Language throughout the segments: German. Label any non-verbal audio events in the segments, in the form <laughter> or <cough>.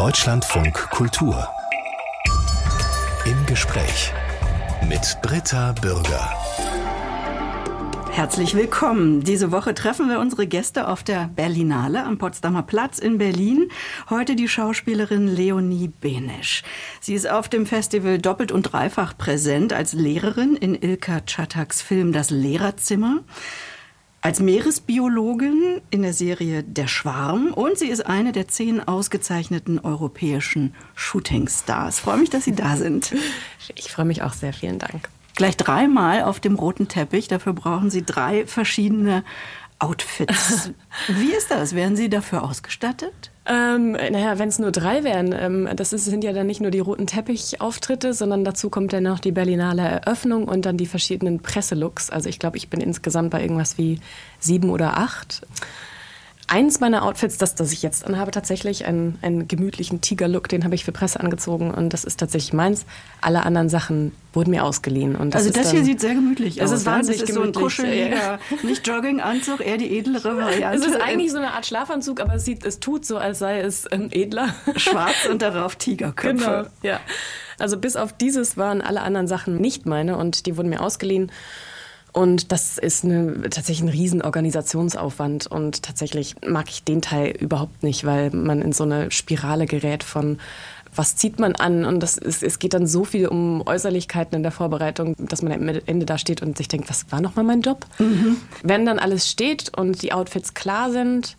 Deutschlandfunk Kultur. Im Gespräch mit Britta Bürger. Herzlich willkommen. Diese Woche treffen wir unsere Gäste auf der Berlinale am Potsdamer Platz in Berlin. Heute die Schauspielerin Leonie Benesch. Sie ist auf dem Festival doppelt und dreifach präsent als Lehrerin in Ilka Chataks Film Das Lehrerzimmer als Meeresbiologin in der Serie Der Schwarm und sie ist eine der zehn ausgezeichneten europäischen Shootingstars. Freue mich, dass Sie da sind. Ich freue mich auch sehr. Vielen Dank. Gleich dreimal auf dem roten Teppich. Dafür brauchen Sie drei verschiedene Outfits. Wie ist das? Werden Sie dafür ausgestattet? Ähm, naja, wenn es nur drei wären, ähm, das ist, sind ja dann nicht nur die roten Teppichauftritte, sondern dazu kommt dann noch die Berlinale Eröffnung und dann die verschiedenen Presselooks. Also ich glaube, ich bin insgesamt bei irgendwas wie sieben oder acht. Eins meiner Outfits, das, das ich jetzt anhabe, tatsächlich einen, einen gemütlichen Tiger-Look, den habe ich für Presse angezogen und das ist tatsächlich meins. Alle anderen Sachen wurden mir ausgeliehen. Und das also das dann, hier sieht sehr gemütlich das aus. Das ist wahnsinnig das ist gemütlich. so ein kuscheliger, nicht Jogginganzug, eher die edlere Variante. Es ist eigentlich so eine Art Schlafanzug, aber es, sieht, es tut so, als sei es edler. Schwarz und darauf Tigerköpfe. Genau, ja. Also bis auf dieses waren alle anderen Sachen nicht meine und die wurden mir ausgeliehen. Und das ist eine, tatsächlich ein Riesenorganisationsaufwand. Und tatsächlich mag ich den Teil überhaupt nicht, weil man in so eine Spirale gerät von was zieht man an? Und das ist, es geht dann so viel um Äußerlichkeiten in der Vorbereitung, dass man am Ende da steht und sich denkt, was war nochmal mein Job? Mhm. Wenn dann alles steht und die Outfits klar sind,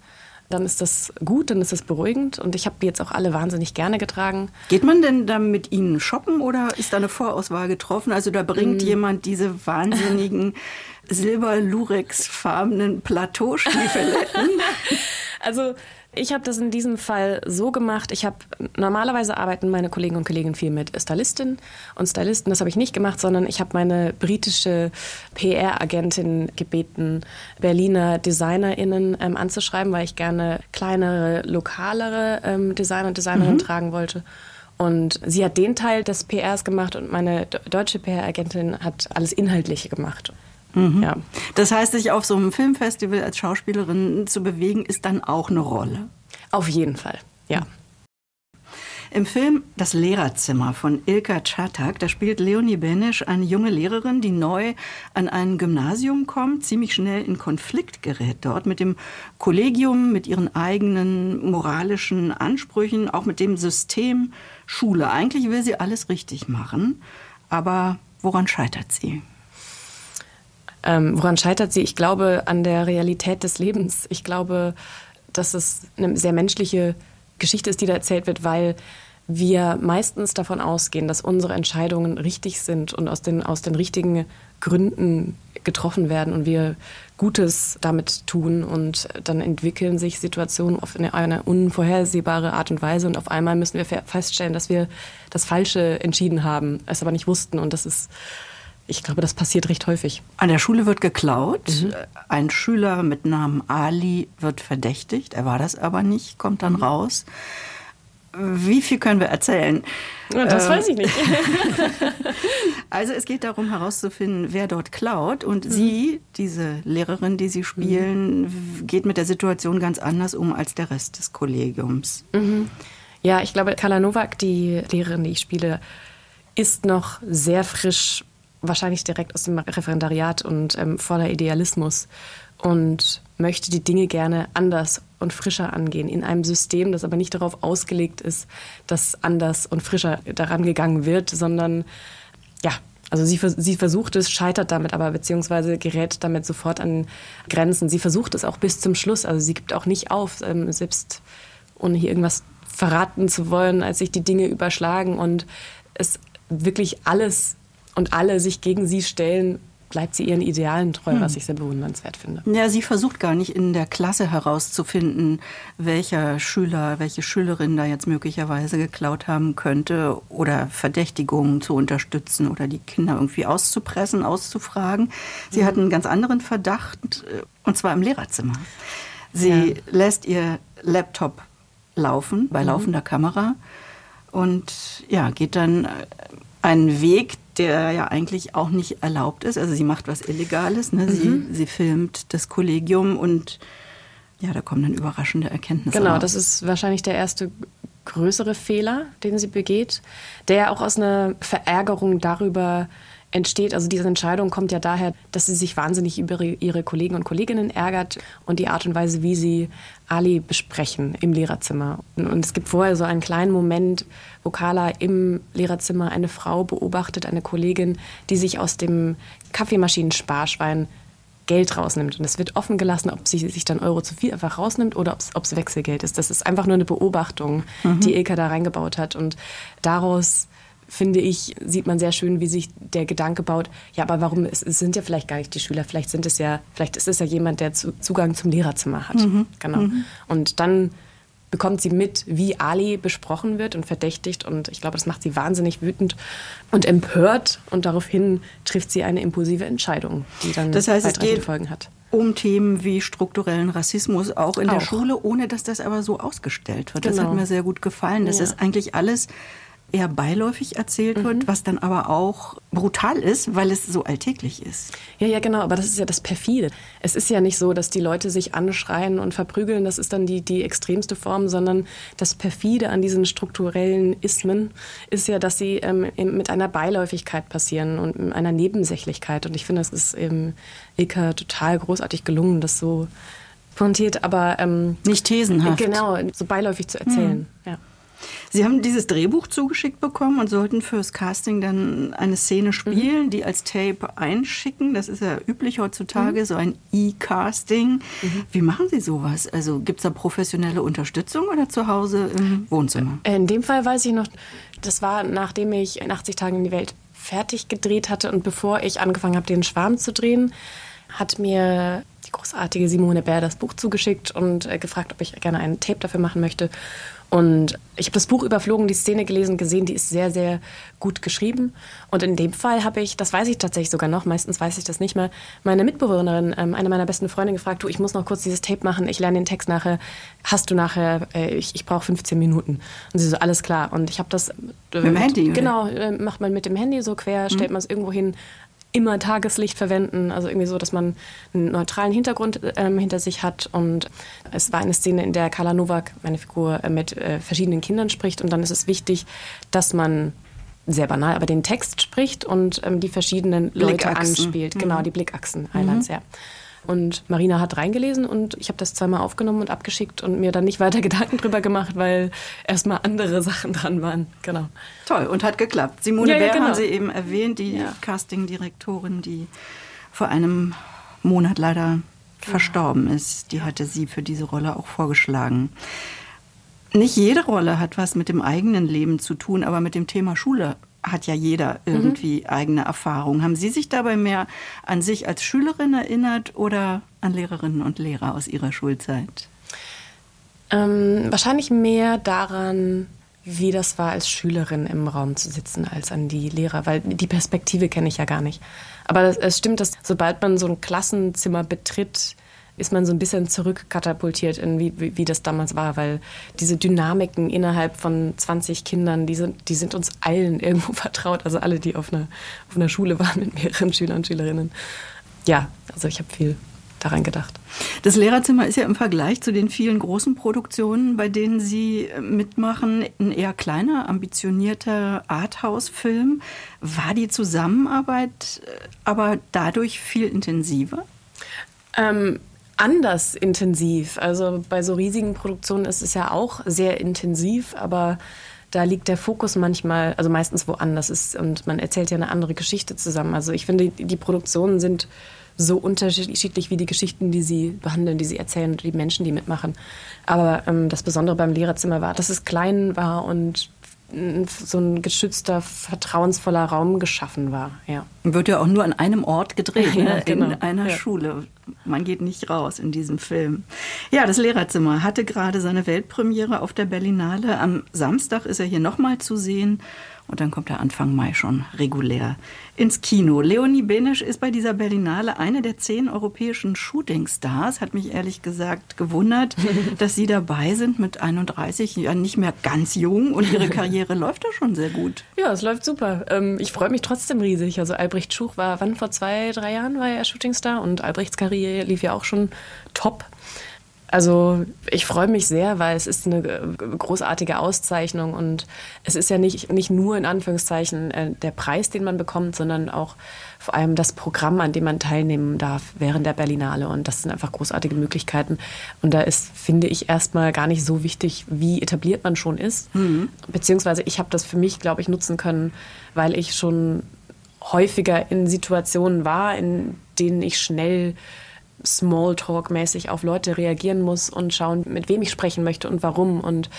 dann ist das gut, dann ist das beruhigend. Und ich habe die jetzt auch alle wahnsinnig gerne getragen. Geht man denn da mit Ihnen shoppen oder ist da eine Vorauswahl getroffen? Also da bringt mm. jemand diese wahnsinnigen <laughs> silber-lurex-farbenen Plateaustiefeletten? also ich habe das in diesem Fall so gemacht. Ich habe normalerweise arbeiten meine Kollegen und Kollegen viel mit Stylistinnen und Stylisten. Das habe ich nicht gemacht, sondern ich habe meine britische PR-Agentin gebeten, Berliner DesignerInnen ähm, anzuschreiben, weil ich gerne kleinere, lokalere ähm, Designer und Designerinnen mhm. tragen wollte. Und sie hat den Teil des PRs gemacht und meine deutsche PR-Agentin hat alles Inhaltliche gemacht. Mhm. Ja. Das heißt, sich auf so einem Filmfestival als Schauspielerin zu bewegen, ist dann auch eine Rolle. Auf jeden Fall, ja. Im Film Das Lehrerzimmer von Ilka Czatak, da spielt Leonie Benesch eine junge Lehrerin, die neu an ein Gymnasium kommt, ziemlich schnell in Konflikt gerät dort mit dem Kollegium, mit ihren eigenen moralischen Ansprüchen, auch mit dem System Schule. Eigentlich will sie alles richtig machen, aber woran scheitert sie? Ähm, woran scheitert sie? Ich glaube an der Realität des Lebens. Ich glaube, dass es eine sehr menschliche Geschichte ist, die da erzählt wird, weil wir meistens davon ausgehen, dass unsere Entscheidungen richtig sind und aus den, aus den richtigen Gründen getroffen werden und wir Gutes damit tun und dann entwickeln sich Situationen auf eine, eine unvorhersehbare Art und Weise und auf einmal müssen wir feststellen, dass wir das Falsche entschieden haben, es aber nicht wussten und das ist ich glaube, das passiert recht häufig. An der Schule wird geklaut. Mhm. Ein Schüler mit Namen Ali wird verdächtigt. Er war das aber nicht, kommt dann mhm. raus. Wie viel können wir erzählen? Das weiß ich nicht. <laughs> also es geht darum herauszufinden, wer dort klaut. Und mhm. sie, diese Lehrerin, die sie spielen, mhm. geht mit der Situation ganz anders um als der Rest des Kollegiums. Mhm. Ja, ich glaube, Kala Novak, die Lehrerin, die ich spiele, ist noch sehr frisch wahrscheinlich direkt aus dem Referendariat und ähm, voller Idealismus und möchte die Dinge gerne anders und frischer angehen, in einem System, das aber nicht darauf ausgelegt ist, dass anders und frischer daran gegangen wird, sondern ja, also sie, sie versucht es, scheitert damit aber, beziehungsweise gerät damit sofort an Grenzen. Sie versucht es auch bis zum Schluss, also sie gibt auch nicht auf, ähm, selbst ohne hier irgendwas verraten zu wollen, als sich die Dinge überschlagen und es wirklich alles und alle sich gegen sie stellen, bleibt sie ihren Idealen treu, hm. was ich sehr bewundernswert finde. Ja, sie versucht gar nicht in der Klasse herauszufinden, welcher Schüler, welche Schülerin da jetzt möglicherweise geklaut haben könnte oder Verdächtigungen zu unterstützen oder die Kinder irgendwie auszupressen, auszufragen. Sie mhm. hat einen ganz anderen Verdacht, äh, und zwar im Lehrerzimmer. Sie ja. lässt ihr Laptop laufen bei mhm. laufender Kamera und ja, geht dann einen Weg, der ja eigentlich auch nicht erlaubt ist. Also sie macht was Illegales, ne? sie, mhm. sie filmt das Kollegium und ja, da kommen dann überraschende Erkenntnisse. Genau, raus. das ist wahrscheinlich der erste größere Fehler, den sie begeht, der auch aus einer Verärgerung darüber entsteht. Also diese Entscheidung kommt ja daher, dass sie sich wahnsinnig über ihre Kollegen und Kolleginnen ärgert und die Art und Weise, wie sie Ali besprechen im Lehrerzimmer. Und es gibt vorher so einen kleinen Moment, wo Carla im Lehrerzimmer eine Frau beobachtet, eine Kollegin, die sich aus dem Kaffeemaschinensparschwein Geld rausnimmt. Und es wird offen gelassen, ob sie sich dann Euro zu viel einfach rausnimmt oder ob es Wechselgeld ist. Das ist einfach nur eine Beobachtung, mhm. die Ilka da reingebaut hat. Und daraus finde ich, sieht man sehr schön, wie sich der Gedanke baut, ja, aber warum, es, es sind ja vielleicht gar nicht die Schüler, vielleicht sind es ja, vielleicht ist es ja jemand, der zu, Zugang zum Lehrerzimmer hat. Mhm. Genau. Mhm. Und dann bekommt sie mit, wie Ali besprochen wird und verdächtigt. Und ich glaube, das macht sie wahnsinnig wütend und empört. Und daraufhin trifft sie eine impulsive Entscheidung, die dann das heißt, weitreichende Folgen hat. Um Themen wie strukturellen Rassismus auch in auch. der Schule, ohne dass das aber so ausgestellt wird. Genau. Das hat mir sehr gut gefallen. Das ja. ist eigentlich alles eher beiläufig erzählt mhm. wird, was dann aber auch brutal ist, weil es so alltäglich ist. Ja, ja, genau, aber das ist ja das Perfide. Es ist ja nicht so, dass die Leute sich anschreien und verprügeln, das ist dann die, die extremste Form, sondern das Perfide an diesen strukturellen Ismen ist ja, dass sie ähm, mit einer Beiläufigkeit passieren und mit einer Nebensächlichkeit. Und ich finde, es ist eben Ilka total großartig gelungen, das so pointiert, aber ähm, nicht thesenhaft. Genau, so beiläufig zu erzählen. Mhm. Ja. Sie haben dieses Drehbuch zugeschickt bekommen und sollten fürs Casting dann eine Szene spielen, mhm. die als Tape einschicken. Das ist ja üblich heutzutage, mhm. so ein E-Casting. Mhm. Wie machen Sie sowas? Also gibt es da professionelle Unterstützung oder zu Hause im Wohnzimmer? In dem Fall weiß ich noch, das war nachdem ich in 80 Tagen in die Welt fertig gedreht hatte und bevor ich angefangen habe, den Schwarm zu drehen, hat mir die großartige Simone Bär das Buch zugeschickt und äh, gefragt, ob ich gerne einen Tape dafür machen möchte. Und ich habe das Buch überflogen, die Szene gelesen, gesehen, die ist sehr, sehr gut geschrieben. Und in dem Fall habe ich, das weiß ich tatsächlich sogar noch, meistens weiß ich das nicht mehr, meine Mitbewohnerin, ähm, eine meiner besten Freundinnen gefragt, du, ich muss noch kurz dieses Tape machen, ich lerne den Text nachher, hast du nachher, äh, ich, ich brauche 15 Minuten. Und sie so, alles klar. Und ich habe das... Äh, mit dem Handy? Genau, äh, macht man mit dem Handy so quer, stellt mhm. man es irgendwo hin, immer Tageslicht verwenden, also irgendwie so, dass man einen neutralen Hintergrund ähm, hinter sich hat. Und es war eine Szene, in der Carla Nowak, meine Figur, äh, mit äh, verschiedenen Kindern spricht. Und dann ist es wichtig, dass man sehr banal, aber den Text spricht und ähm, die verschiedenen Leute anspielt. Genau, mhm. Genau, die Blickachsen Islands, mhm. ja. Und Marina hat reingelesen und ich habe das zweimal aufgenommen und abgeschickt und mir dann nicht weiter <laughs> Gedanken drüber gemacht, weil erstmal andere Sachen dran waren. Genau. Toll und hat geklappt. Simone ja, Bär ja, genau. haben Sie eben erwähnt, die ja. Castingdirektorin, die vor einem Monat leider verstorben ist. Die hatte sie für diese Rolle auch vorgeschlagen. Nicht jede Rolle hat was mit dem eigenen Leben zu tun, aber mit dem Thema Schule hat ja jeder irgendwie mhm. eigene Erfahrungen. Haben Sie sich dabei mehr an sich als Schülerin erinnert oder an Lehrerinnen und Lehrer aus Ihrer Schulzeit? Ähm, wahrscheinlich mehr daran, wie das war, als Schülerin im Raum zu sitzen, als an die Lehrer, weil die Perspektive kenne ich ja gar nicht. Aber es stimmt, dass sobald man so ein Klassenzimmer betritt, ist man so ein bisschen zurückkatapultiert in wie, wie, wie, das damals war, weil diese Dynamiken innerhalb von 20 Kindern, die sind, die sind uns allen irgendwo <laughs> vertraut, also alle, die auf einer, auf einer Schule waren mit mehreren Schülern und Schülerinnen. Ja, also ich habe viel daran gedacht. Das Lehrerzimmer ist ja im Vergleich zu den vielen großen Produktionen, bei denen Sie mitmachen, ein eher kleiner, ambitionierter Arthouse-Film. War die Zusammenarbeit äh, aber dadurch viel intensiver? Ähm, anders intensiv. Also bei so riesigen Produktionen ist es ja auch sehr intensiv, aber da liegt der Fokus manchmal, also meistens woanders ist und man erzählt ja eine andere Geschichte zusammen. Also ich finde, die Produktionen sind so unterschiedlich wie die Geschichten, die sie behandeln, die sie erzählen und die Menschen, die mitmachen. Aber ähm, das Besondere beim Lehrerzimmer war, dass es klein war und so ein geschützter, vertrauensvoller Raum geschaffen war. Ja. Wird ja auch nur an einem Ort gedreht, <laughs> ja, ne? genau. in einer ja. Schule. Man geht nicht raus in diesem Film. Ja, das Lehrerzimmer hatte gerade seine Weltpremiere auf der Berlinale. Am Samstag ist er hier nochmal zu sehen. Und dann kommt er Anfang Mai schon regulär ins Kino. Leonie Benisch ist bei dieser Berlinale eine der zehn europäischen Shootingstars. Hat mich ehrlich gesagt gewundert, <laughs> dass Sie dabei sind mit 31, ja nicht mehr ganz jung und Ihre <laughs> Karriere läuft da schon sehr gut. Ja, es läuft super. Ähm, ich freue mich trotzdem riesig. Also Albrecht Schuch war, wann vor zwei, drei Jahren war er Shootingstar und Albrechts Karriere lief ja auch schon top. Also ich freue mich sehr, weil es ist eine großartige Auszeichnung und es ist ja nicht, nicht nur in Anführungszeichen äh, der Preis, den man bekommt, sondern auch vor allem das Programm, an dem man teilnehmen darf während der Berlinale. Und das sind einfach großartige Möglichkeiten. Und da ist, finde ich, erstmal gar nicht so wichtig, wie etabliert man schon ist. Mhm. Beziehungsweise ich habe das für mich, glaube ich, nutzen können, weil ich schon häufiger in Situationen war, in denen ich schnell Smalltalk-mäßig auf Leute reagieren muss und schauen, mit wem ich sprechen möchte und warum. Und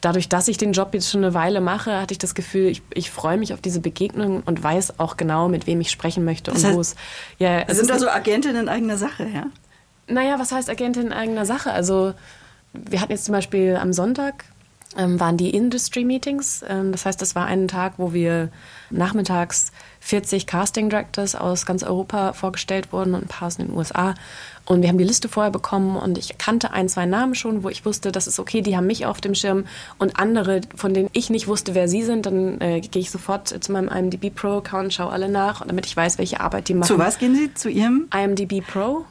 dadurch, dass ich den Job jetzt schon eine Weile mache, hatte ich das Gefühl, ich, ich freue mich auf diese Begegnung und weiß auch genau, mit wem ich sprechen möchte das und wo es. Ja, es sind da so Agentin in eigener Sache, ja? Naja, was heißt Agentin in eigener Sache? Also, wir hatten jetzt zum Beispiel am Sonntag ähm, waren die Industry Meetings. Ähm, das heißt, das war ein Tag, wo wir nachmittags 40 Casting Directors aus ganz Europa vorgestellt wurden und ein paar aus den USA. Und wir haben die Liste vorher bekommen und ich kannte ein, zwei Namen schon, wo ich wusste, das ist okay, die haben mich auf dem Schirm. Und andere, von denen ich nicht wusste, wer sie sind, dann äh, gehe ich sofort zu meinem IMDb Pro Account, schaue alle nach, damit ich weiß, welche Arbeit die machen. Zu was gehen Sie? Zu Ihrem? IMDb Pro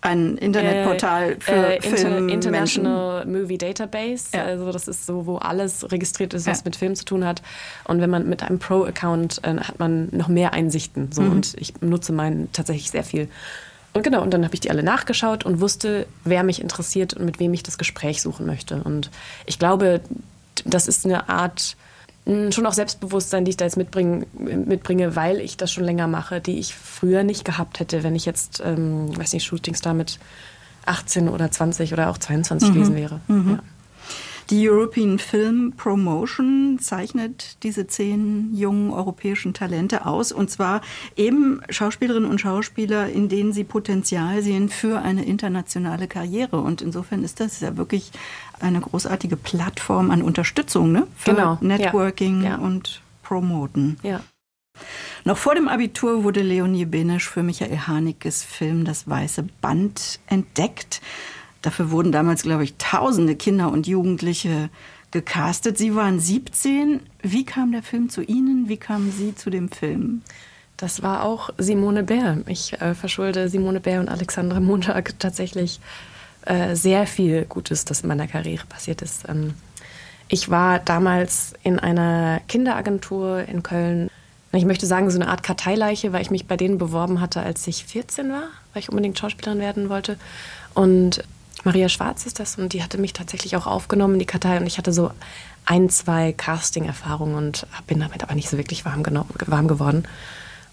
ein Internetportal für äh, Film International Movie Database. Ja. Also das ist so, wo alles registriert ist, was ja. mit Film zu tun hat. Und wenn man mit einem Pro-Account äh, hat man noch mehr Einsichten. So. Mhm. Und ich nutze meinen tatsächlich sehr viel. Und genau, und dann habe ich die alle nachgeschaut und wusste, wer mich interessiert und mit wem ich das Gespräch suchen möchte. Und ich glaube, das ist eine Art schon auch Selbstbewusstsein, die ich da jetzt mitbringe, mitbringe, weil ich das schon länger mache, die ich früher nicht gehabt hätte, wenn ich jetzt, ähm, weiß nicht, Shootings da mit 18 oder 20 oder auch 22 mhm. gewesen wäre. Mhm. Ja. Die European Film Promotion zeichnet diese zehn jungen europäischen Talente aus. Und zwar eben Schauspielerinnen und Schauspieler, in denen sie Potenzial sehen für eine internationale Karriere. Und insofern ist das ja wirklich eine großartige Plattform an Unterstützung ne? für genau. Networking ja. Ja. und Promoten. Ja. Noch vor dem Abitur wurde Leonie Benesch für Michael Hanekes Film Das Weiße Band entdeckt. Dafür wurden damals, glaube ich, tausende Kinder und Jugendliche gecastet. Sie waren 17. Wie kam der Film zu Ihnen? Wie kamen Sie zu dem Film? Das war auch Simone Bär. Ich äh, verschulde Simone Bär und Alexandra Montag tatsächlich äh, sehr viel Gutes, das in meiner Karriere passiert ist. Ähm, ich war damals in einer Kinderagentur in Köln. Ich möchte sagen, so eine Art Karteileiche, weil ich mich bei denen beworben hatte, als ich 14 war, weil ich unbedingt Schauspielerin werden wollte. Und Maria Schwarz ist das und die hatte mich tatsächlich auch aufgenommen in die Kartei und ich hatte so ein, zwei Casting-Erfahrungen und bin damit aber nicht so wirklich warm, warm geworden.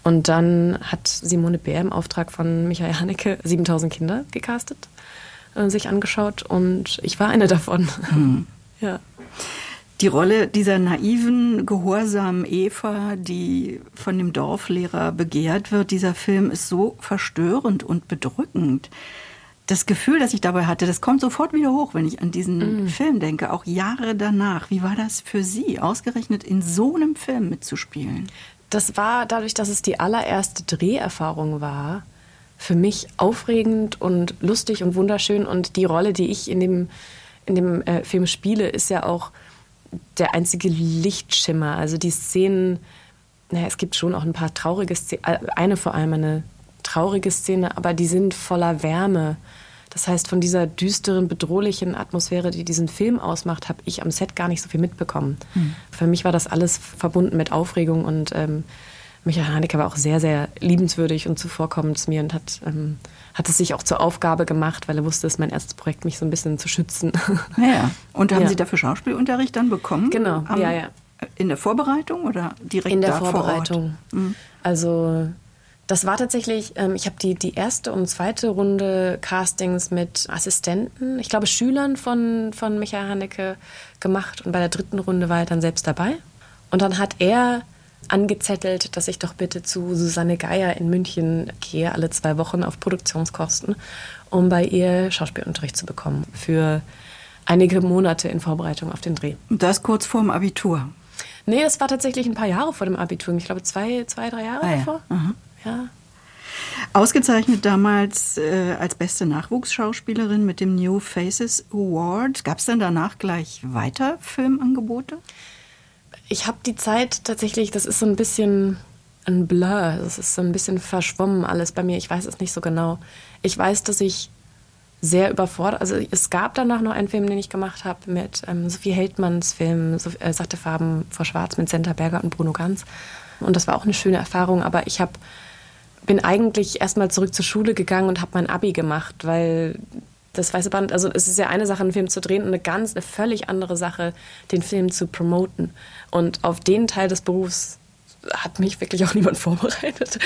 Und dann hat Simone Bär im Auftrag von Michael Haneke 7000 Kinder gecastet, äh, sich angeschaut und ich war eine davon. Mhm. <laughs> ja. Die Rolle dieser naiven, gehorsamen Eva, die von dem Dorflehrer begehrt wird, dieser Film ist so verstörend und bedrückend das Gefühl, das ich dabei hatte, das kommt sofort wieder hoch, wenn ich an diesen mm. Film denke, auch Jahre danach. Wie war das für Sie, ausgerechnet in so einem Film mitzuspielen? Das war dadurch, dass es die allererste Dreherfahrung war, für mich aufregend und lustig und wunderschön. Und die Rolle, die ich in dem, in dem äh, Film spiele, ist ja auch der einzige Lichtschimmer. Also die Szenen, naja, es gibt schon auch ein paar traurige Szenen, äh, eine vor allem eine traurige Szene, aber die sind voller Wärme. Das heißt, von dieser düsteren, bedrohlichen Atmosphäre, die diesen Film ausmacht, habe ich am Set gar nicht so viel mitbekommen. Mhm. Für mich war das alles verbunden mit Aufregung und ähm, Michael Haneke war auch sehr, sehr liebenswürdig und zuvorkommend zu mir und hat, ähm, hat es sich auch zur Aufgabe gemacht, weil er wusste, es ist mein erstes Projekt, mich so ein bisschen zu schützen. Ja, und haben ja. Sie dafür Schauspielunterricht dann bekommen? Genau, Am, ja, ja. In der Vorbereitung oder direkt In der Vorbereitung. Mhm. Also das war tatsächlich, ähm, ich habe die, die erste und zweite Runde Castings mit Assistenten, ich glaube Schülern von, von Michael Haneke gemacht. Und bei der dritten Runde war er dann selbst dabei. Und dann hat er angezettelt, dass ich doch bitte zu Susanne Geier in München gehe, alle zwei Wochen auf Produktionskosten, um bei ihr Schauspielunterricht zu bekommen für einige Monate in Vorbereitung auf den Dreh. Und das kurz vor dem Abitur? Nee, das war tatsächlich ein paar Jahre vor dem Abitur. Ich glaube zwei, zwei drei Jahre ah, ja. davor. Mhm. Ja. Ausgezeichnet damals äh, als beste Nachwuchsschauspielerin mit dem New Faces Award. Gab es dann danach gleich weiter Filmangebote? Ich habe die Zeit tatsächlich, das ist so ein bisschen ein Blur, das ist so ein bisschen verschwommen alles bei mir. Ich weiß es nicht so genau. Ich weiß, dass ich sehr überfordert. Also es gab danach noch einen Film, den ich gemacht habe mit ähm, Sophie Heldmanns Film so, äh, Sachte Farben vor Schwarz mit Senta Berger und Bruno Ganz. Und das war auch eine schöne Erfahrung, aber ich habe bin eigentlich erstmal zurück zur Schule gegangen und habe mein Abi gemacht, weil das Weiße Band, also es ist ja eine Sache, einen Film zu drehen und eine ganz, eine völlig andere Sache, den Film zu promoten. Und auf den Teil des Berufs hat mich wirklich auch <laughs> niemand vorbereitet.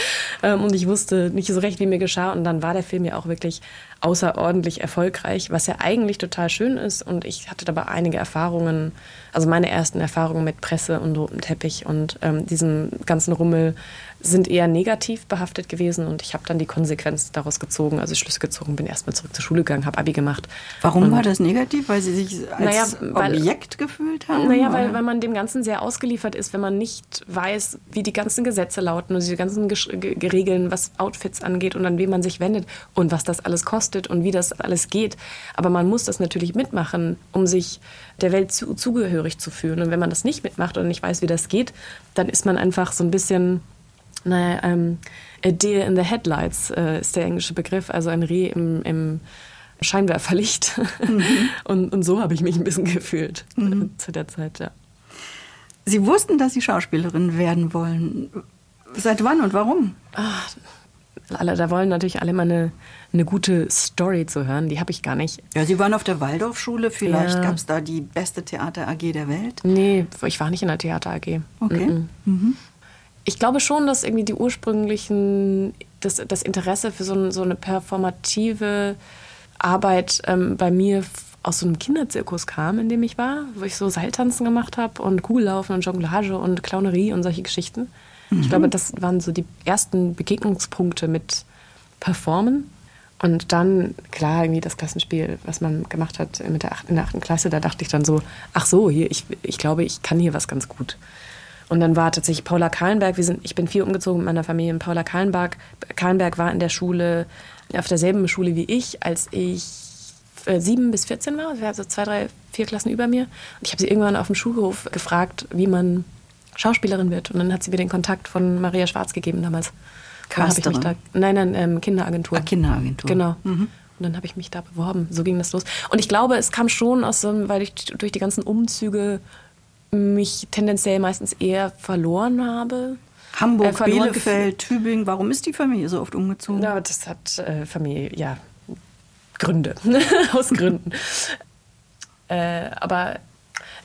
Ähm, und ich wusste nicht so recht, wie mir geschah. Und dann war der Film ja auch wirklich außerordentlich erfolgreich, was ja eigentlich total schön ist. Und ich hatte dabei einige Erfahrungen, also meine ersten Erfahrungen mit Presse und rotem Teppich und ähm, diesem ganzen Rummel sind eher negativ behaftet gewesen und ich habe dann die Konsequenz daraus gezogen, also Schlüsse gezogen, bin erstmal zurück zur Schule gegangen, habe Abi gemacht. Warum und, war das negativ? Weil Sie sich als naja, weil, Objekt gefühlt haben? Naja, weil, weil man dem Ganzen sehr ausgeliefert ist, wenn man nicht weiß, wie die ganzen Gesetze lauten und die ganzen Regeln, was Outfits angeht und an wen man sich wendet und was das alles kostet und wie das alles geht. Aber man muss das natürlich mitmachen, um sich der Welt zu, zugehörig zu fühlen. Und wenn man das nicht mitmacht und nicht weiß, wie das geht, dann ist man einfach so ein bisschen naja, ähm, a deer in the headlights äh, ist der englische Begriff, also ein Reh im, im Scheinwerferlicht. Mhm. <laughs> und, und so habe ich mich ein bisschen gefühlt mhm. äh, zu der Zeit, ja. Sie wussten, dass Sie Schauspielerin werden wollen. Seit wann und warum? Ach, alle, da wollen natürlich alle mal eine, eine gute Story zu hören. Die habe ich gar nicht. Ja, Sie waren auf der Waldorfschule. Vielleicht ja. gab es da die beste Theater AG der Welt? Nee, ich war nicht in der Theater AG. Okay. Mhm. Mhm ich glaube schon, dass irgendwie die ursprünglichen, das, das Interesse für so, so eine performative Arbeit ähm, bei mir aus so einem Kinderzirkus kam, in dem ich war, wo ich so Seiltanzen gemacht habe und Kugellaufen und Jonglage und Clownerie und solche Geschichten. Mhm. Ich glaube, das waren so die ersten Begegnungspunkte mit Performen. Und dann, klar, irgendwie das Klassenspiel, was man gemacht hat mit der 8, in der achten Klasse, da dachte ich dann so, ach so, hier, ich, ich glaube, ich kann hier was ganz gut. Und dann war tatsächlich Paula Kahlenberg, wir sind, ich bin viel umgezogen mit meiner Familie. Und Paula Kahlenberg, Kahlenberg war in der Schule, auf derselben Schule wie ich, als ich äh, sieben bis 14 war. Sie war so zwei, drei, vier Klassen über mir. Und ich habe sie irgendwann auf dem Schulhof gefragt, wie man Schauspielerin wird. Und dann hat sie mir den Kontakt von Maria Schwarz gegeben damals. Casterin? Da, nein, nein, ähm, Kinderagentur. Ah, Kinderagentur. Genau. Mhm. Und dann habe ich mich da beworben. So ging das los. Und ich glaube, es kam schon aus so, weil ich durch die ganzen Umzüge mich tendenziell meistens eher verloren habe. Hamburg, äh, Bielefeld, Tübingen. Warum ist die Familie so oft umgezogen? Ja, das hat äh, Familie, ja, Gründe. <laughs> Aus Gründen. äh, aber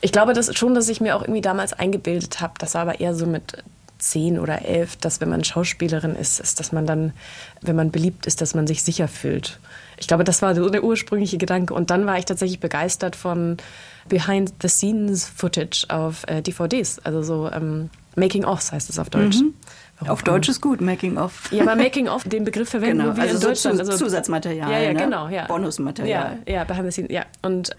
ich glaube das schon, dass ich mir auch irgendwie damals eingebildet habe, das war aber eher so mit zehn oder elf, dass wenn man Schauspielerin ist, ist, dass man dann, wenn man beliebt ist, dass man sich sicher fühlt. Ich glaube, das war so der ursprüngliche Gedanke. Und dann war ich tatsächlich begeistert von Behind-the-Scenes-Footage auf äh, DVDs. Also so ähm, Making-ofs heißt es auf Deutsch. Mhm. Auf Deutsch ist gut, Making-of. Ja, aber Making-of, den Begriff verwenden genau. wir also in so Deutschland. also Zusatzmaterial, ja, ja, ne? genau, ja. Bonusmaterial. Ja, ja, Behind the Scenes, ja. Und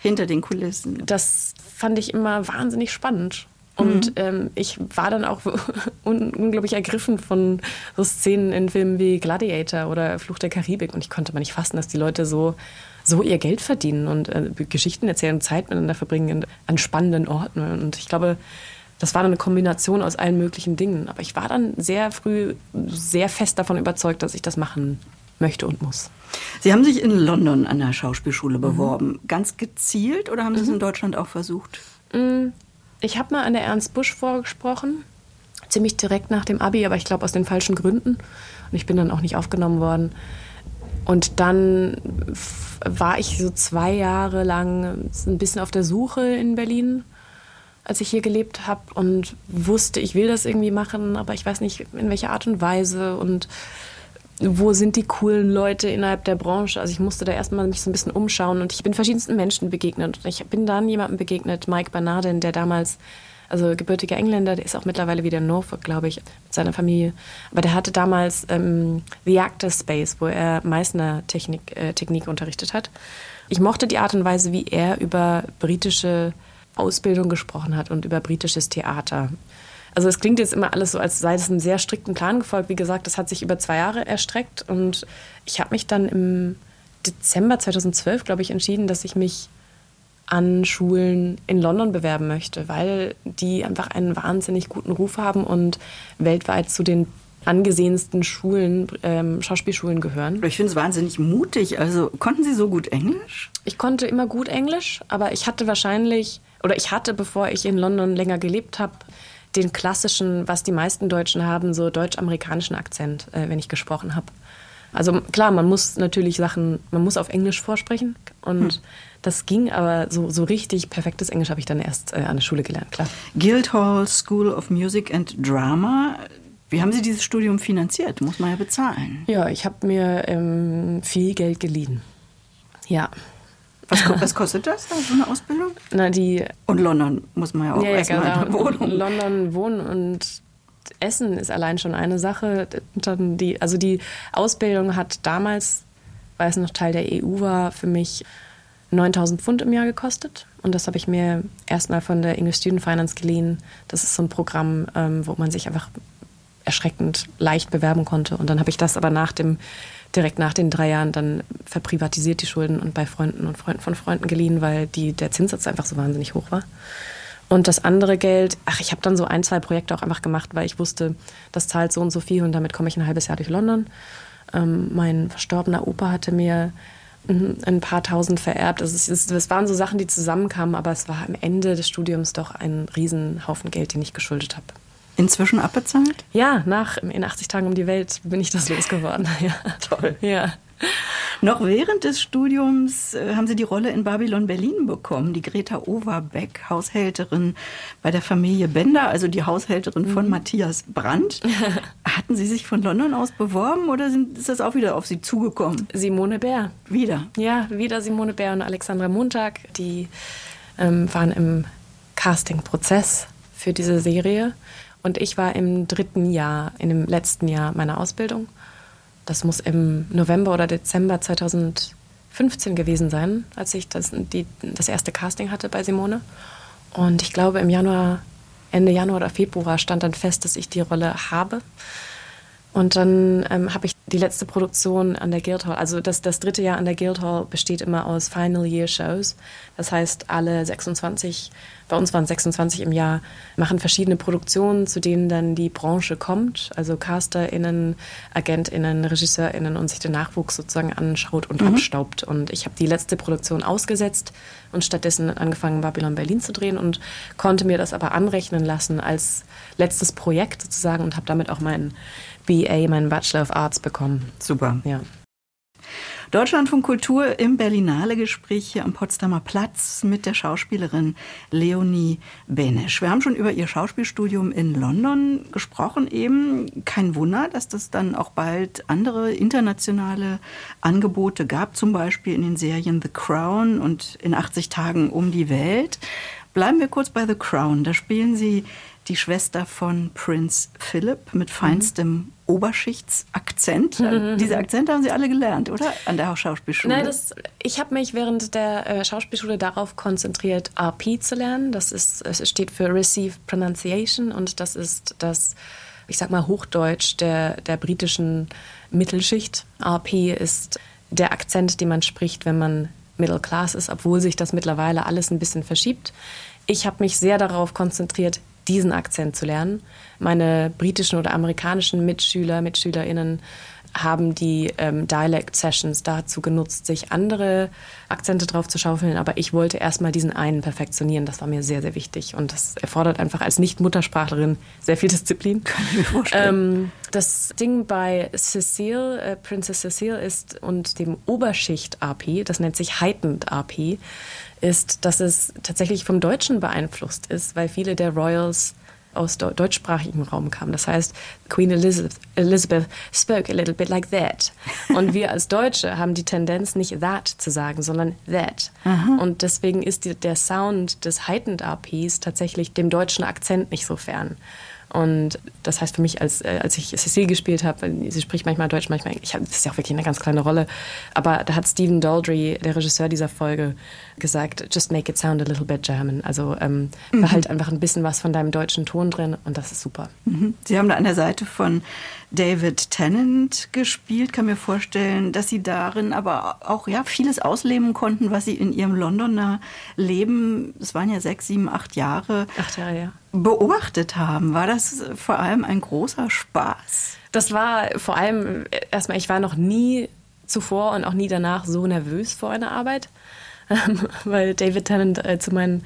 hinter den Kulissen. Das fand ich immer wahnsinnig spannend. Und mhm. ähm, ich war dann auch <laughs> un unglaublich ergriffen von so Szenen in Filmen wie Gladiator oder Fluch der Karibik. Und ich konnte mal nicht fassen, dass die Leute so, so ihr Geld verdienen und äh, Geschichten erzählen und Zeit miteinander verbringen an spannenden Orten. Und ich glaube, das war dann eine Kombination aus allen möglichen Dingen. Aber ich war dann sehr früh sehr fest davon überzeugt, dass ich das machen möchte und muss. Sie haben sich in London an der Schauspielschule mhm. beworben. Mhm. Ganz gezielt oder haben Sie es mhm. in Deutschland auch versucht? Mhm ich habe mal an der Ernst Busch vorgesprochen, ziemlich direkt nach dem Abi, aber ich glaube aus den falschen Gründen. Und ich bin dann auch nicht aufgenommen worden. Und dann war ich so zwei Jahre lang ein bisschen auf der Suche in Berlin, als ich hier gelebt habe und wusste, ich will das irgendwie machen, aber ich weiß nicht, in welcher Art und Weise. Und wo sind die coolen Leute innerhalb der Branche. Also ich musste da erstmal mich so ein bisschen umschauen und ich bin verschiedensten Menschen begegnet. Ich bin dann jemandem begegnet, Mike Bernardin, der damals, also gebürtiger Engländer, der ist auch mittlerweile wieder in Norfolk, glaube ich, mit seiner Familie. Aber der hatte damals ähm, The Actor Space, wo er Meißner Technik, äh, Technik unterrichtet hat. Ich mochte die Art und Weise, wie er über britische Ausbildung gesprochen hat und über britisches Theater. Also es klingt jetzt immer alles so, als sei es einem sehr strikten Plan gefolgt. Wie gesagt, das hat sich über zwei Jahre erstreckt und ich habe mich dann im Dezember 2012, glaube ich, entschieden, dass ich mich an Schulen in London bewerben möchte, weil die einfach einen wahnsinnig guten Ruf haben und weltweit zu den angesehensten Schulen, ähm, Schauspielschulen gehören. Ich finde es wahnsinnig mutig. Also konnten Sie so gut Englisch? Ich konnte immer gut Englisch, aber ich hatte wahrscheinlich, oder ich hatte, bevor ich in London länger gelebt habe, den klassischen, was die meisten Deutschen haben, so deutsch-amerikanischen Akzent, äh, wenn ich gesprochen habe. Also klar, man muss natürlich Sachen, man muss auf Englisch vorsprechen und hm. das ging, aber so, so richtig perfektes Englisch habe ich dann erst äh, an der Schule gelernt, klar. Guildhall School of Music and Drama. Wie haben Sie dieses Studium finanziert? Muss man ja bezahlen. Ja, ich habe mir ähm, viel Geld geliehen. Ja. Was, was, kostet das, so eine Ausbildung? Na, die. Und London muss man ja auch ja, erstmal ja, genau. Wohnung. London wohnen und Essen ist allein schon eine Sache. Dann die, also die Ausbildung hat damals, weil es noch Teil der EU war, für mich 9000 Pfund im Jahr gekostet. Und das habe ich mir erstmal von der English Student Finance geliehen. Das ist so ein Programm, ähm, wo man sich einfach erschreckend leicht bewerben konnte. Und dann habe ich das aber nach dem, direkt nach den drei Jahren dann verprivatisiert, die Schulden und bei Freunden und Freunden von Freunden geliehen, weil die, der Zinssatz einfach so wahnsinnig hoch war. Und das andere Geld, ach, ich habe dann so ein, zwei Projekte auch einfach gemacht, weil ich wusste, das zahlt so und so viel und damit komme ich ein halbes Jahr durch London. Ähm, mein verstorbener Opa hatte mir ein paar tausend vererbt. Also es, es, es, waren so Sachen, die zusammenkamen, aber es war am Ende des Studiums doch ein Riesenhaufen Geld, den ich geschuldet habe. Inzwischen abbezahlt? Ja, nach in 80 Tagen um die Welt bin ich das losgeworden. <laughs> Ja. Toll. Ja. Noch während des Studiums äh, haben Sie die Rolle in Babylon Berlin bekommen, die Greta Overbeck, Haushälterin bei der Familie Bender, also die Haushälterin mhm. von Matthias Brandt. <laughs> Hatten Sie sich von London aus beworben oder sind, ist das auch wieder auf Sie zugekommen? Simone Bär. Wieder? Ja, wieder Simone Bär und Alexandra Montag. Die ähm, waren im Casting-Prozess für diese Serie. Und ich war im dritten Jahr, in dem letzten Jahr meiner Ausbildung das muss im November oder Dezember 2015 gewesen sein, als ich das, die, das erste Casting hatte bei Simone. Und ich glaube, im Januar, Ende Januar oder Februar stand dann fest, dass ich die Rolle habe. Und dann ähm, habe ich die letzte Produktion an der Guildhall, also das, das dritte Jahr an der Guildhall besteht immer aus Final Year Shows. Das heißt, alle 26, bei uns waren es 26 im Jahr, machen verschiedene Produktionen, zu denen dann die Branche kommt, also CasterInnen, AgentInnen, RegisseurInnen und sich den Nachwuchs sozusagen anschaut und mhm. abstaubt. Und ich habe die letzte Produktion ausgesetzt und stattdessen angefangen, Babylon Berlin zu drehen und konnte mir das aber anrechnen lassen als letztes Projekt sozusagen und habe damit auch meinen BA, meinen Bachelor of Arts bekommen. Super. Ja. Deutschlandfunk Kultur im Berlinale Gespräch hier am Potsdamer Platz mit der Schauspielerin Leonie Benesch. Wir haben schon über ihr Schauspielstudium in London gesprochen eben. Kein Wunder, dass das dann auch bald andere internationale Angebote gab, zum Beispiel in den Serien The Crown und in 80 Tagen um die Welt. Bleiben wir kurz bei The Crown. Da spielen Sie die Schwester von Prince Philip mit feinstem. Oberschichtsakzent. Mhm. Diese Akzente haben Sie alle gelernt, oder? An der Schauspielschule? Nein, das, ich habe mich während der äh, Schauspielschule darauf konzentriert, RP zu lernen. Das ist, es steht für Receive Pronunciation und das ist das, ich sag mal, Hochdeutsch der, der britischen Mittelschicht. RP ist der Akzent, den man spricht, wenn man Middle Class ist, obwohl sich das mittlerweile alles ein bisschen verschiebt. Ich habe mich sehr darauf konzentriert, diesen Akzent zu lernen. Meine britischen oder amerikanischen Mitschüler, Mitschülerinnen haben die ähm, Dialect Sessions dazu genutzt, sich andere Akzente drauf zu schaufeln. Aber ich wollte erstmal diesen einen perfektionieren. Das war mir sehr, sehr wichtig. Und das erfordert einfach als Nicht-Muttersprachlerin sehr viel Disziplin. <laughs> Kann ich mir vorstellen. Ähm, das Ding bei Cecile, äh, Princess Cecile ist und dem Oberschicht-AP, das nennt sich Heightened AP, ist, dass es tatsächlich vom Deutschen beeinflusst ist, weil viele der Royals aus deutschsprachigem Raum kamen. Das heißt, Queen Elizabeth, Elizabeth spoke a little bit like that. Und wir als Deutsche haben die Tendenz, nicht that zu sagen, sondern that. Aha. Und deswegen ist die, der Sound des Heightened RPs tatsächlich dem deutschen Akzent nicht so fern. Und das heißt für mich, als, äh, als ich Cecile gespielt habe, sie spricht manchmal Deutsch, manchmal Englisch, das ist ja auch wirklich eine ganz kleine Rolle, aber da hat Stephen Daldry, der Regisseur dieser Folge, gesagt, just make it sound a little bit German. Also ähm, mhm. behalt einfach ein bisschen was von deinem deutschen Ton drin und das ist super. Mhm. Sie haben da an der Seite von David Tennant gespielt, kann mir vorstellen, dass Sie darin aber auch ja, vieles ausleben konnten, was Sie in Ihrem Londoner Leben, es waren ja sechs, sieben, acht Jahre, acht Jahre ja beobachtet haben. War das vor allem ein großer Spaß? Das war vor allem erstmal, ich war noch nie zuvor und auch nie danach so nervös vor einer Arbeit, <laughs> weil David Tennant äh, zu meinen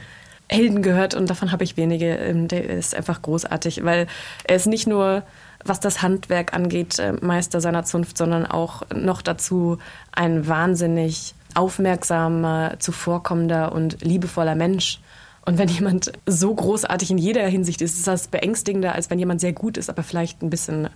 Helden gehört und davon habe ich wenige. Ähm, der ist einfach großartig, weil er ist nicht nur was das Handwerk angeht, äh, Meister seiner Zunft, sondern auch noch dazu ein wahnsinnig aufmerksamer, zuvorkommender und liebevoller Mensch. Und wenn jemand so großartig in jeder Hinsicht ist, ist das beängstigender, als wenn jemand sehr gut ist, aber vielleicht ein bisschen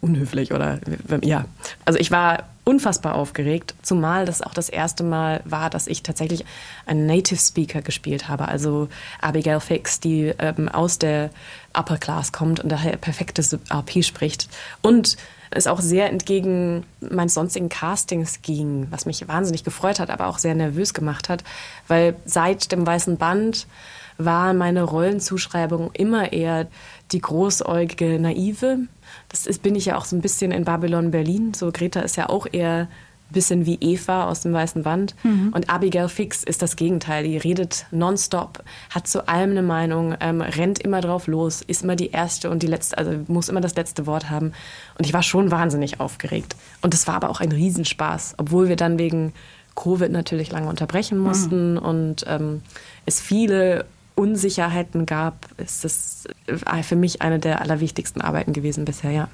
unhöflich oder ja. Also ich war unfassbar aufgeregt, zumal das auch das erste Mal war, dass ich tatsächlich einen Native Speaker gespielt habe, also Abigail Fix, die ähm, aus der Upper Class kommt und daher perfektes RP spricht. Und es auch sehr entgegen meines sonstigen Castings ging, was mich wahnsinnig gefreut hat, aber auch sehr nervös gemacht hat, weil seit dem Weißen Band war meine Rollenzuschreibung immer eher die großäugige Naive, das ist, bin ich ja auch so ein bisschen in Babylon Berlin. So Greta ist ja auch eher ein bisschen wie Eva aus dem Weißen Wand. Mhm. Und Abigail Fix ist das Gegenteil. Die redet nonstop, hat zu allem eine Meinung, ähm, rennt immer drauf los, ist immer die erste und die letzte, also muss immer das letzte Wort haben. Und ich war schon wahnsinnig aufgeregt. Und es war aber auch ein Riesenspaß, obwohl wir dann wegen Covid natürlich lange unterbrechen mussten mhm. und ähm, es viele Unsicherheiten gab, ist das äh, für mich eine der allerwichtigsten Arbeiten gewesen bisher, ja.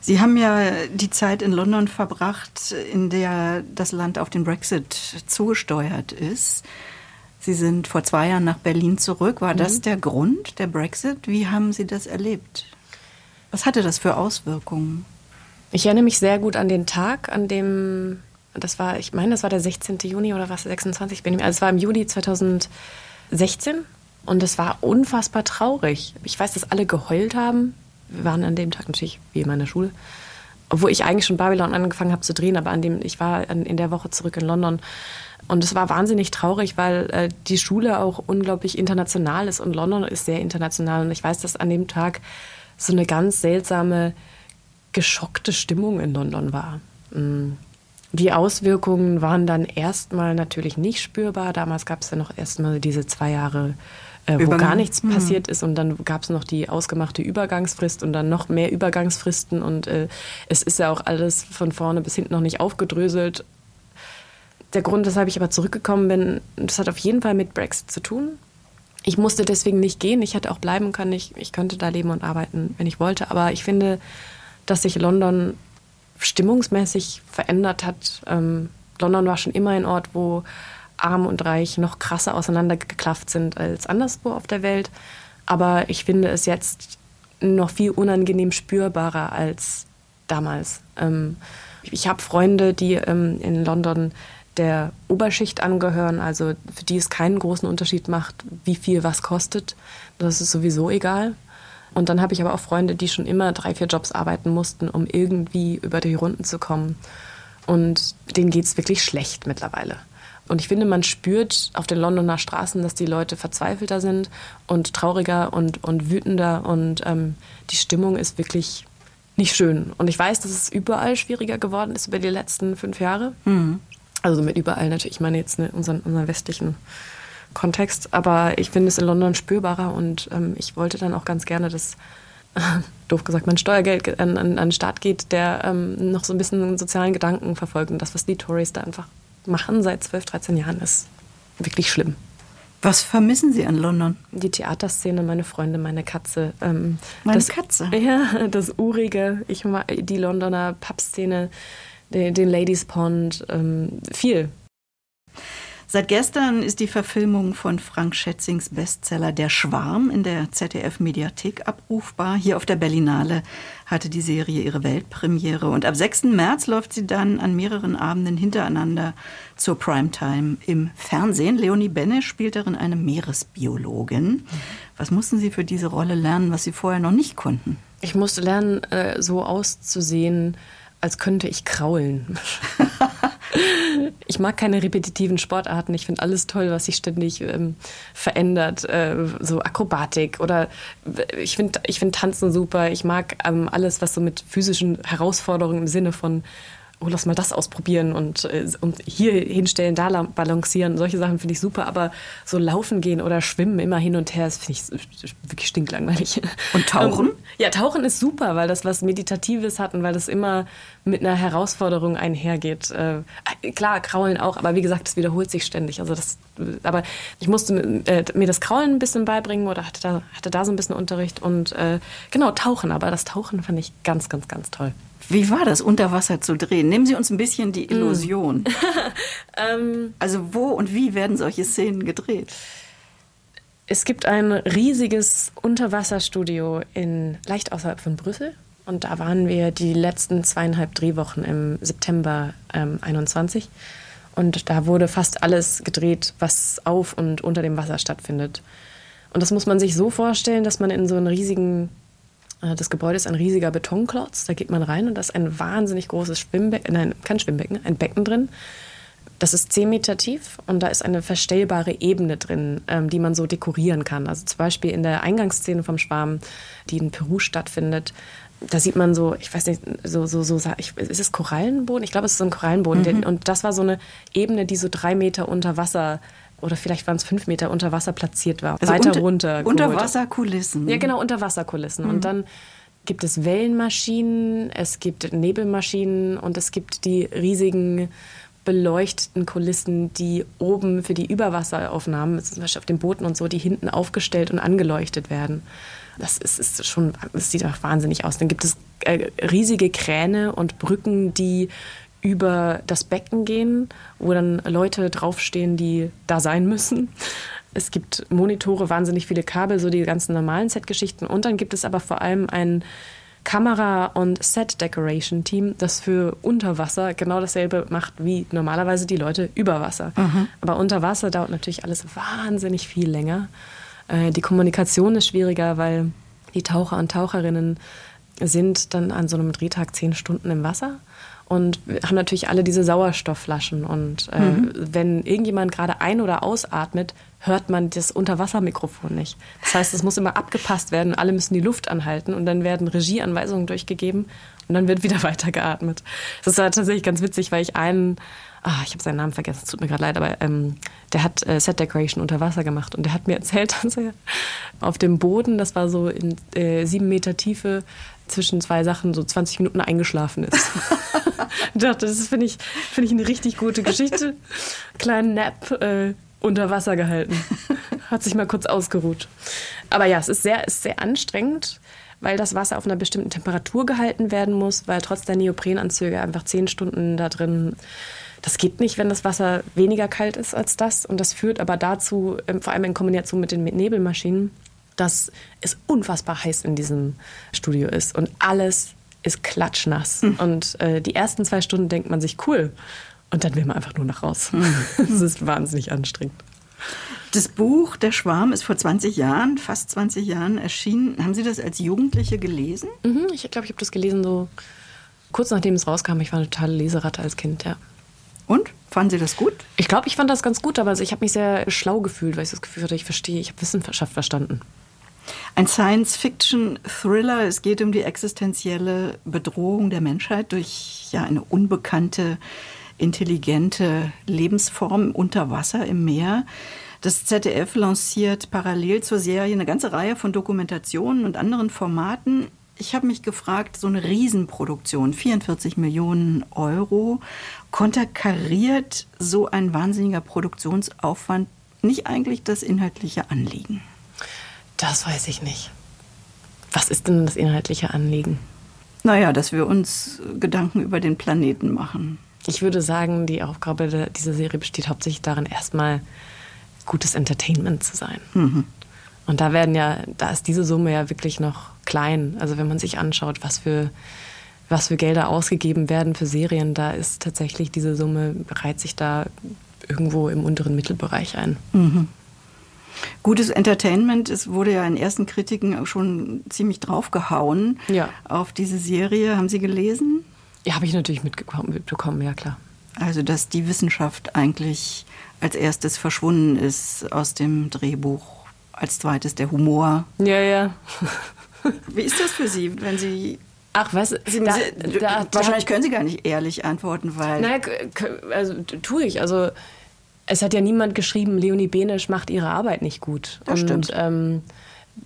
Sie haben ja die Zeit in London verbracht, in der das Land auf den Brexit zugesteuert ist. Sie sind vor zwei Jahren nach Berlin zurück. War mhm. das der Grund, der Brexit? Wie haben Sie das erlebt? Was hatte das für Auswirkungen? Ich erinnere mich sehr gut an den Tag, an dem, das war, ich meine, das war der 16. Juni oder was, 26, bin ich, also es war im Juli 2016 und es war unfassbar traurig. Ich weiß, dass alle geheult haben. Wir waren an dem Tag natürlich wie in meiner Schule. Obwohl ich eigentlich schon Babylon angefangen habe zu drehen, aber an dem, ich war in der Woche zurück in London. Und es war wahnsinnig traurig, weil äh, die Schule auch unglaublich international ist und London ist sehr international. Und ich weiß, dass an dem Tag so eine ganz seltsame, geschockte Stimmung in London war. Mm. Die Auswirkungen waren dann erstmal natürlich nicht spürbar. Damals gab es ja noch erstmal diese zwei Jahre äh, wo gar nichts mhm. passiert ist. Und dann gab es noch die ausgemachte Übergangsfrist und dann noch mehr Übergangsfristen. Und äh, es ist ja auch alles von vorne bis hinten noch nicht aufgedröselt. Der Grund, weshalb ich aber zurückgekommen bin, das hat auf jeden Fall mit Brexit zu tun. Ich musste deswegen nicht gehen. Ich hätte auch bleiben können. Ich, ich könnte da leben und arbeiten, wenn ich wollte. Aber ich finde, dass sich London stimmungsmäßig verändert hat. Ähm, London war schon immer ein Ort, wo arm und reich noch krasser auseinandergeklafft sind als anderswo auf der Welt. Aber ich finde es jetzt noch viel unangenehm spürbarer als damals. Ähm, ich habe Freunde, die ähm, in London der Oberschicht angehören, also für die es keinen großen Unterschied macht, wie viel was kostet. Das ist sowieso egal. Und dann habe ich aber auch Freunde, die schon immer drei, vier Jobs arbeiten mussten, um irgendwie über die Runden zu kommen. Und denen geht es wirklich schlecht mittlerweile. Und ich finde, man spürt auf den Londoner Straßen, dass die Leute verzweifelter sind und trauriger und, und wütender. Und ähm, die Stimmung ist wirklich nicht schön. Und ich weiß, dass es überall schwieriger geworden ist über die letzten fünf Jahre. Mhm. Also mit überall natürlich, ich meine jetzt ne, unseren, unseren westlichen Kontext. Aber ich finde es in London spürbarer und ähm, ich wollte dann auch ganz gerne, dass, <laughs> doof gesagt, mein Steuergeld an, an, an den Staat geht, der ähm, noch so ein bisschen einen sozialen Gedanken verfolgt und das, was die Tories da einfach machen seit 12, 13 Jahren, ist wirklich schlimm. Was vermissen Sie an London? Die Theaterszene, meine Freunde, meine Katze. Ähm, meine das, Katze? Ja, das Urige, ich die Londoner Pubszene, den, den Ladies Pond, ähm, viel. Seit gestern ist die Verfilmung von Frank Schätzings Bestseller Der Schwarm in der ZDF-Mediathek abrufbar. Hier auf der Berlinale hatte die Serie ihre Weltpremiere und ab 6. März läuft sie dann an mehreren Abenden hintereinander zur Primetime im Fernsehen. Leonie Benne spielt darin eine Meeresbiologin. Was mussten Sie für diese Rolle lernen, was Sie vorher noch nicht konnten? Ich musste lernen, äh, so auszusehen, als könnte ich kraulen. <laughs> <laughs> ich mag keine repetitiven Sportarten. Ich finde alles toll, was sich ständig ähm, verändert. Äh, so Akrobatik oder ich finde ich find Tanzen super. Ich mag ähm, alles, was so mit physischen Herausforderungen im Sinne von oh, lass mal das ausprobieren und, äh, und hier hinstellen, da balancieren. Solche Sachen finde ich super, aber so laufen gehen oder schwimmen immer hin und her, das finde ich wirklich stinklangweilig. Und tauchen? <laughs> ja, tauchen ist super, weil das was Meditatives hat und weil das immer mit einer Herausforderung einhergeht. Äh, klar, Kraulen auch, aber wie gesagt, das wiederholt sich ständig. Also das, aber ich musste äh, mir das Kraulen ein bisschen beibringen oder hatte da, hatte da so ein bisschen Unterricht und äh, genau, tauchen. Aber das Tauchen fand ich ganz, ganz, ganz toll. Wie war das, unter Wasser zu drehen? Nehmen Sie uns ein bisschen die Illusion. Mm. <laughs> ähm, also wo und wie werden solche Szenen gedreht? Es gibt ein riesiges Unterwasserstudio in leicht außerhalb von Brüssel. Und da waren wir die letzten zweieinhalb Drehwochen im September ähm, 21. Und da wurde fast alles gedreht, was auf und unter dem Wasser stattfindet. Und das muss man sich so vorstellen, dass man in so einen riesigen äh, das Gebäude ist ein riesiger Betonklotz. Da geht man rein und da ist ein wahnsinnig großes Schwimmbecken, nein, kein Schwimmbecken, ein Becken drin. Das ist 10 Meter tief und da ist eine verstellbare Ebene drin, ähm, die man so dekorieren kann. Also zum Beispiel in der Eingangsszene vom Schwarm, die in Peru stattfindet, da sieht man so, ich weiß nicht, so, so, so, ich, ist es Korallenboden? Ich glaube, es ist so ein Korallenboden. Mhm. Und das war so eine Ebene, die so drei Meter unter Wasser oder vielleicht waren es fünf Meter unter Wasser platziert war, also weiter unter, runter. Unterwasserkulissen. Ja, genau, Unterwasserkulissen. Mhm. Und dann gibt es Wellenmaschinen, es gibt Nebelmaschinen und es gibt die riesigen beleuchteten Kulissen, die oben für die Überwasseraufnahmen, zum Beispiel auf den Booten und so, die hinten aufgestellt und angeleuchtet werden. Das ist, ist schon, das sieht auch wahnsinnig aus. Dann gibt es äh, riesige Kräne und Brücken, die über das Becken gehen, wo dann Leute draufstehen, die da sein müssen. Es gibt Monitore, wahnsinnig viele Kabel, so die ganzen normalen Set-Geschichten. Und dann gibt es aber vor allem ein Kamera- und Set-Decoration-Team, das für Unterwasser genau dasselbe macht wie normalerweise die Leute über Wasser. Mhm. Aber unter Wasser dauert natürlich alles wahnsinnig viel länger. Äh, die Kommunikation ist schwieriger, weil die Taucher und Taucherinnen sind dann an so einem Drehtag zehn Stunden im Wasser und haben natürlich alle diese Sauerstoffflaschen. Und äh, mhm. wenn irgendjemand gerade ein- oder ausatmet, hört man das Unterwassermikrofon nicht. Das heißt, es muss immer abgepasst werden. Alle müssen die Luft anhalten und dann werden Regieanweisungen durchgegeben und dann wird wieder <laughs> weitergeatmet. Das war tatsächlich ganz witzig, weil ich einen, ach, ich habe seinen Namen vergessen, es tut mir gerade leid, aber ähm, der hat äh, Set Decoration unter Wasser gemacht und der hat mir erzählt, <laughs> dass er auf dem Boden, das war so in äh, sieben Meter Tiefe, zwischen zwei Sachen so 20 Minuten eingeschlafen ist. <laughs> ich dachte, das finde ich, find ich eine richtig gute Geschichte. Kleinen Nap äh, unter Wasser gehalten. <laughs> Hat sich mal kurz ausgeruht. Aber ja, es ist sehr, ist sehr anstrengend, weil das Wasser auf einer bestimmten Temperatur gehalten werden muss, weil trotz der Neoprenanzüge einfach zehn Stunden da drin. Das geht nicht, wenn das Wasser weniger kalt ist als das. Und das führt aber dazu, ähm, vor allem in Kombination mit den Nebelmaschinen, dass es unfassbar heiß in diesem Studio ist und alles ist klatschnass. Mhm. Und äh, die ersten zwei Stunden denkt man sich, cool. Und dann will man einfach nur nach raus. Mhm. <laughs> das ist wahnsinnig anstrengend. Das Buch Der Schwarm ist vor 20 Jahren, fast 20 Jahren erschienen. Haben Sie das als Jugendliche gelesen? Mhm, ich glaube, ich habe das gelesen so kurz nachdem es rauskam. Ich war eine totale Leseratte als Kind, ja. Und? Fanden Sie das gut? Ich glaube, ich fand das ganz gut, aber also ich habe mich sehr schlau gefühlt, weil ich das Gefühl hatte, ich verstehe, ich habe Wissenschaft verstanden. Ein Science-Fiction-Thriller. Es geht um die existenzielle Bedrohung der Menschheit durch ja, eine unbekannte, intelligente Lebensform unter Wasser im Meer. Das ZDF lanciert parallel zur Serie eine ganze Reihe von Dokumentationen und anderen Formaten. Ich habe mich gefragt, so eine Riesenproduktion, 44 Millionen Euro, konterkariert so ein wahnsinniger Produktionsaufwand nicht eigentlich das inhaltliche Anliegen? Das weiß ich nicht. Was ist denn das inhaltliche Anliegen? Naja, dass wir uns Gedanken über den Planeten machen. Ich würde sagen, die Aufgabe dieser Serie besteht hauptsächlich darin, erstmal gutes Entertainment zu sein. Mhm. Und da werden ja, da ist diese Summe ja wirklich noch klein. Also wenn man sich anschaut, was für, was für Gelder ausgegeben werden für Serien, da ist tatsächlich diese Summe, reiht sich da irgendwo im unteren Mittelbereich ein. Mhm. Gutes Entertainment, es wurde ja in ersten Kritiken schon ziemlich draufgehauen ja. auf diese Serie. Haben Sie gelesen? Ja, habe ich natürlich mitbekommen, ja klar. Also, dass die Wissenschaft eigentlich als erstes verschwunden ist aus dem Drehbuch, als zweites der Humor. Ja, ja. <laughs> Wie ist das für Sie, wenn Sie Ach, was? Sie, da, Sie, da, wahrscheinlich können Sie gar nicht ehrlich antworten, weil. Naja, also tue ich. Also es hat ja niemand geschrieben, Leonie Benisch macht ihre Arbeit nicht gut. Das und, stimmt. Ähm,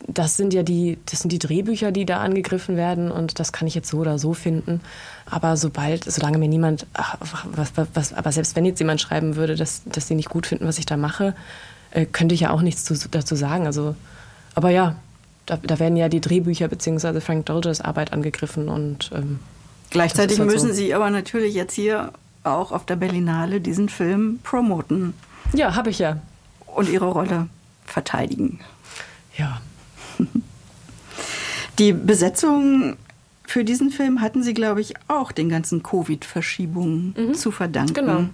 das sind ja die, das sind die Drehbücher, die da angegriffen werden und das kann ich jetzt so oder so finden. Aber sobald, solange mir niemand, ach, was, was, aber selbst wenn jetzt jemand schreiben würde, dass, dass sie nicht gut finden, was ich da mache, äh, könnte ich ja auch nichts zu, dazu sagen. Also, aber ja, da, da werden ja die Drehbücher bzw. Frank Dolgers Arbeit angegriffen und ähm, gleichzeitig halt müssen so. Sie aber natürlich jetzt hier auch auf der Berlinale diesen Film promoten. Ja, habe ich ja. Und Ihre Rolle verteidigen. Ja. <laughs> Die Besetzung für diesen Film hatten Sie, glaube ich, auch den ganzen Covid-Verschiebungen mhm. zu verdanken. Genau.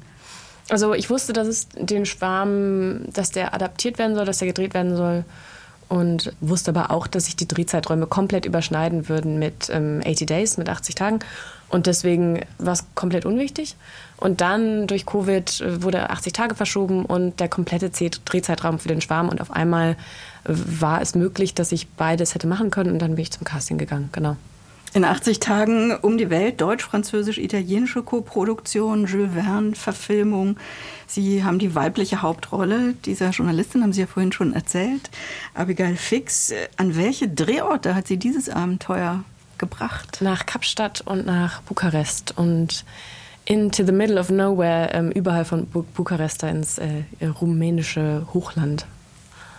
Also ich wusste, dass es den Schwarm, dass der adaptiert werden soll, dass der gedreht werden soll. Und wusste aber auch, dass sich die Drehzeiträume komplett überschneiden würden mit ähm, 80 Days, mit 80 Tagen. Und deswegen war es komplett unwichtig. Und dann durch Covid äh, wurde 80 Tage verschoben und der komplette Drehzeitraum für den Schwarm. Und auf einmal äh, war es möglich, dass ich beides hätte machen können. Und dann bin ich zum Casting gegangen, genau. In 80 Tagen um die Welt, deutsch-französisch-italienische Koproduktion, Jules Verne-Verfilmung. Sie haben die weibliche Hauptrolle dieser Journalistin, haben Sie ja vorhin schon erzählt, Abigail Fix. An welche Drehorte hat sie dieses Abenteuer gebracht? Nach Kapstadt und nach Bukarest und into the middle of nowhere, ähm, überall von Bu Bukarest ins äh, rumänische Hochland.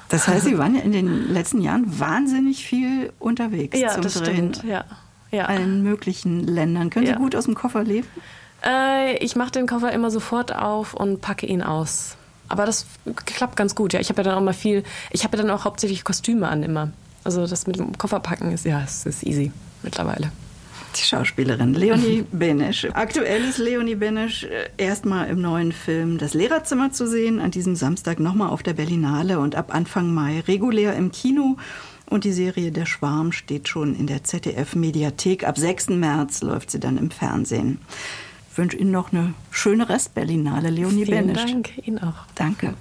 Das heißt, Sie waren ja in den letzten Jahren wahnsinnig viel unterwegs ja, zum das Drehen. Stimmt. Ja, ja. Allen möglichen Ländern. Können Sie gut aus dem Koffer leben? Äh, ich mache den Koffer immer sofort auf und packe ihn aus. Aber das klappt ganz gut. Ja, ich habe ja dann auch mal viel. Ich habe ja dann auch hauptsächlich Kostüme an immer. Also das mit dem Kofferpacken ist ja, es ist easy mittlerweile. Die Schauspielerin Leonie Benesch. Aktuell ist Leonie Benesch äh, erstmal im neuen Film Das Lehrerzimmer zu sehen, an diesem Samstag nochmal auf der Berlinale und ab Anfang Mai regulär im Kino. Und die Serie Der Schwarm steht schon in der ZDF-Mediathek. Ab 6. März läuft sie dann im Fernsehen. Ich wünsche Ihnen noch eine schöne Restberlinale, Leonie Vielen Benesch. Dank, Ihnen auch. Danke.